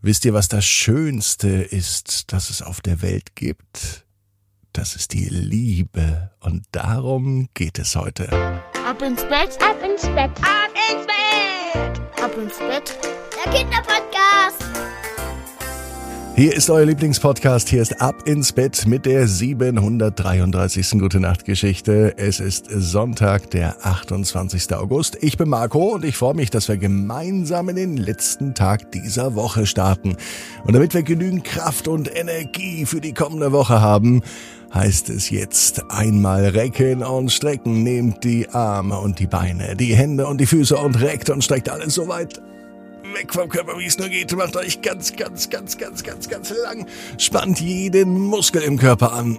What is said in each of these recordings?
Wisst ihr, was das Schönste ist, das es auf der Welt gibt? Das ist die Liebe. Und darum geht es heute. Ab ins Bett, ab ins Bett, ab ins Bett, ab ins Bett. Der Kinderpodcast. Hier ist euer Lieblingspodcast. Hier ist Ab ins Bett mit der 733. Gute Nacht Geschichte. Es ist Sonntag, der 28. August. Ich bin Marco und ich freue mich, dass wir gemeinsam in den letzten Tag dieser Woche starten. Und damit wir genügend Kraft und Energie für die kommende Woche haben, heißt es jetzt einmal recken und strecken. Nehmt die Arme und die Beine, die Hände und die Füße und reckt und streckt alles so weit weg vom Körper, wie es nur geht. Macht euch ganz, ganz, ganz, ganz, ganz, ganz lang. Spannt jeden Muskel im Körper an.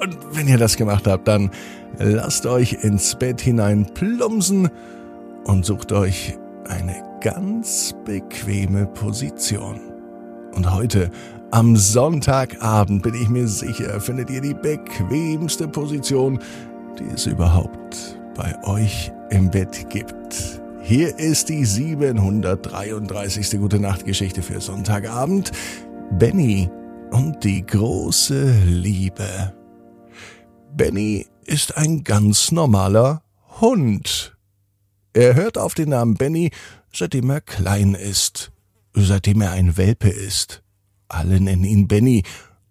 Und wenn ihr das gemacht habt, dann lasst euch ins Bett hinein plumpsen und sucht euch eine ganz bequeme Position. Und heute, am Sonntagabend, bin ich mir sicher, findet ihr die bequemste Position, die es überhaupt bei euch im Bett gibt. Hier ist die 733. Gute Nacht Geschichte für Sonntagabend. Benny und die große Liebe. Benny ist ein ganz normaler Hund. Er hört auf den Namen Benny, seitdem er klein ist, seitdem er ein Welpe ist. Alle nennen ihn Benny,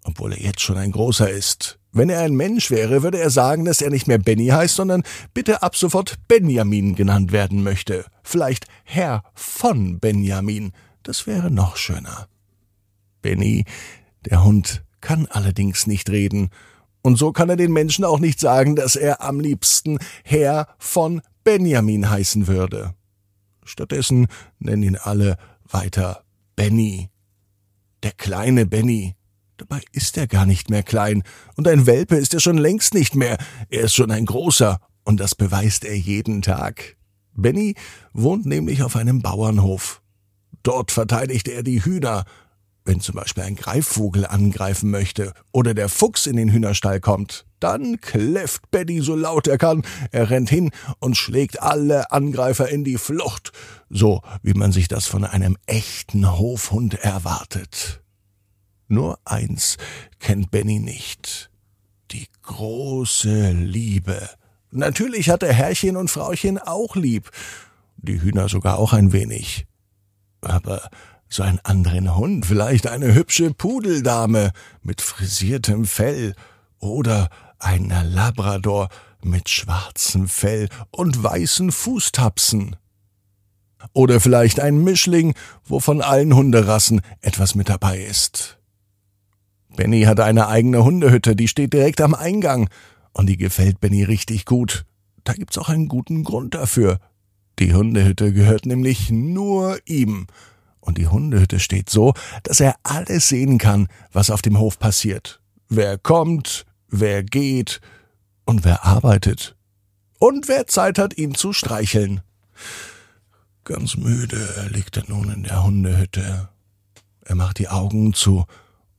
obwohl er jetzt schon ein großer ist. Wenn er ein Mensch wäre, würde er sagen, dass er nicht mehr Benny heißt, sondern bitte ab sofort Benjamin genannt werden möchte. Vielleicht Herr von Benjamin. Das wäre noch schöner. Benny, der Hund, kann allerdings nicht reden. Und so kann er den Menschen auch nicht sagen, dass er am liebsten Herr von Benjamin heißen würde. Stattdessen nennen ihn alle weiter Benny. Der kleine Benny. Dabei ist er gar nicht mehr klein, und ein Welpe ist er schon längst nicht mehr, er ist schon ein großer, und das beweist er jeden Tag. Benny wohnt nämlich auf einem Bauernhof. Dort verteidigt er die Hühner. Wenn zum Beispiel ein Greifvogel angreifen möchte oder der Fuchs in den Hühnerstall kommt, dann kläfft Benny so laut er kann. Er rennt hin und schlägt alle Angreifer in die Flucht, so wie man sich das von einem echten Hofhund erwartet. Nur eins kennt Benny nicht. Die große Liebe. Natürlich hat er Herrchen und Frauchen auch lieb. Die Hühner sogar auch ein wenig. Aber so einen anderen Hund, vielleicht eine hübsche Pudeldame mit frisiertem Fell oder ein Labrador mit schwarzem Fell und weißen Fußtapsen. Oder vielleicht ein Mischling, wo von allen Hunderassen etwas mit dabei ist. Benny hat eine eigene Hundehütte, die steht direkt am Eingang. Und die gefällt Benny richtig gut. Da gibt's auch einen guten Grund dafür. Die Hundehütte gehört nämlich nur ihm. Und die Hundehütte steht so, dass er alles sehen kann, was auf dem Hof passiert. Wer kommt, wer geht und wer arbeitet. Und wer Zeit hat, ihn zu streicheln. Ganz müde liegt er nun in der Hundehütte. Er macht die Augen zu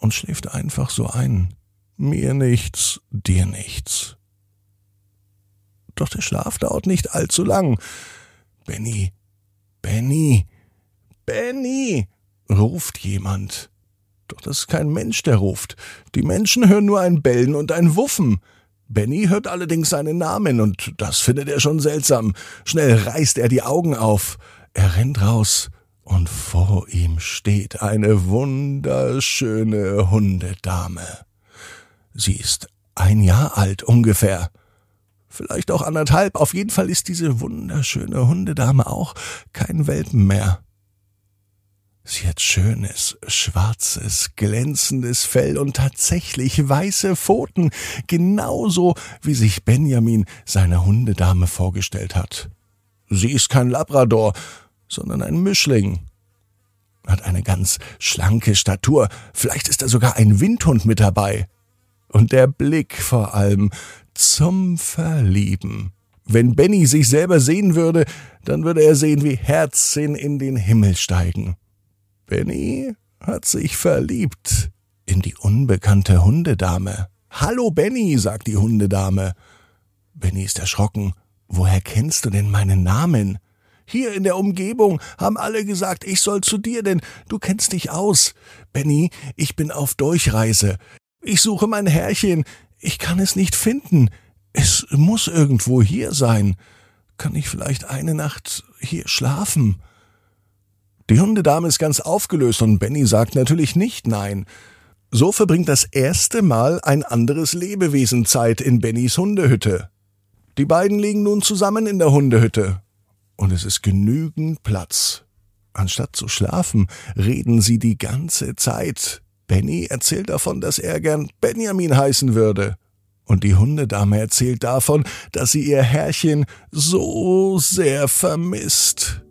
und schläft einfach so ein. Mir nichts, dir nichts. Doch der Schlaf dauert nicht allzu lang. Benny, Benny, Benny, ruft jemand. Doch das ist kein Mensch, der ruft. Die Menschen hören nur ein Bellen und ein Wuffen. Benny hört allerdings seinen Namen, und das findet er schon seltsam. Schnell reißt er die Augen auf. Er rennt raus und vor ihm steht eine wunderschöne Hundedame. Sie ist ein Jahr alt ungefähr. Vielleicht auch anderthalb. Auf jeden Fall ist diese wunderschöne Hundedame auch kein Welpen mehr. Sie hat schönes, schwarzes, glänzendes Fell und tatsächlich weiße Pfoten, genauso wie sich Benjamin seine Hundedame vorgestellt hat. Sie ist kein Labrador, sondern ein Mischling. Hat eine ganz schlanke Statur, vielleicht ist da sogar ein Windhund mit dabei. Und der Blick vor allem zum Verlieben. Wenn Benny sich selber sehen würde, dann würde er sehen, wie Herzen in den Himmel steigen. Benny hat sich verliebt in die unbekannte Hundedame. Hallo Benny, sagt die Hundedame. Benny ist erschrocken. Woher kennst du denn meinen Namen? Hier in der Umgebung haben alle gesagt, ich soll zu dir, denn du kennst dich aus. Benny, ich bin auf Durchreise. Ich suche mein Herrchen. Ich kann es nicht finden. Es muss irgendwo hier sein. Kann ich vielleicht eine Nacht hier schlafen? Die Hundedame ist ganz aufgelöst und Benny sagt natürlich nicht nein. So verbringt das erste Mal ein anderes Lebewesen Zeit in Bennys Hundehütte. Die beiden liegen nun zusammen in der Hundehütte. Und es ist genügend Platz. Anstatt zu schlafen, reden sie die ganze Zeit. Benny erzählt davon, dass er gern Benjamin heißen würde. Und die Hundedame erzählt davon, dass sie ihr Herrchen so sehr vermisst.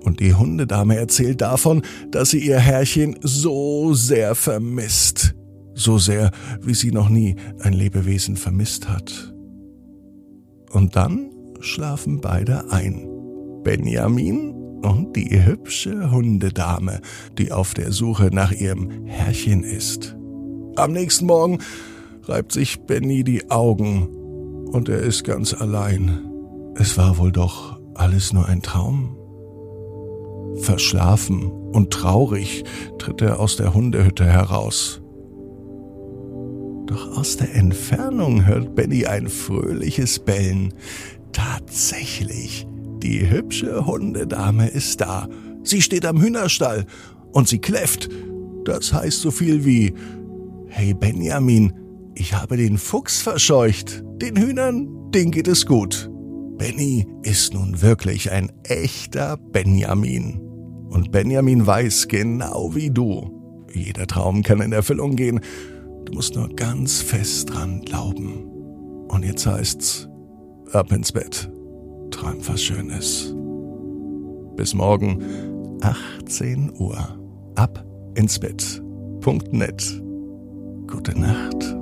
Und die Hundedame erzählt davon, dass sie ihr Herrchen so sehr vermisst. So sehr, wie sie noch nie ein Lebewesen vermisst hat. Und dann schlafen beide ein. Benjamin und die hübsche Hundedame, die auf der Suche nach ihrem Herrchen ist. Am nächsten Morgen reibt sich Benny die Augen und er ist ganz allein. Es war wohl doch alles nur ein Traum. Verschlafen und traurig tritt er aus der Hundehütte heraus. Doch aus der Entfernung hört Benny ein fröhliches Bellen. Tatsächlich, die hübsche Hundedame ist da. Sie steht am Hühnerstall und sie kläfft. Das heißt so viel wie Hey Benjamin, ich habe den Fuchs verscheucht. Den Hühnern, denen geht es gut. Benny ist nun wirklich ein echter Benjamin. Und Benjamin weiß genau wie du. Jeder Traum kann in Erfüllung gehen. Du musst nur ganz fest dran glauben. Und jetzt heißt's, ab ins Bett. Träum was Schönes. Bis morgen, 18 Uhr. Ab ins Bett. Punkt net. Gute Nacht.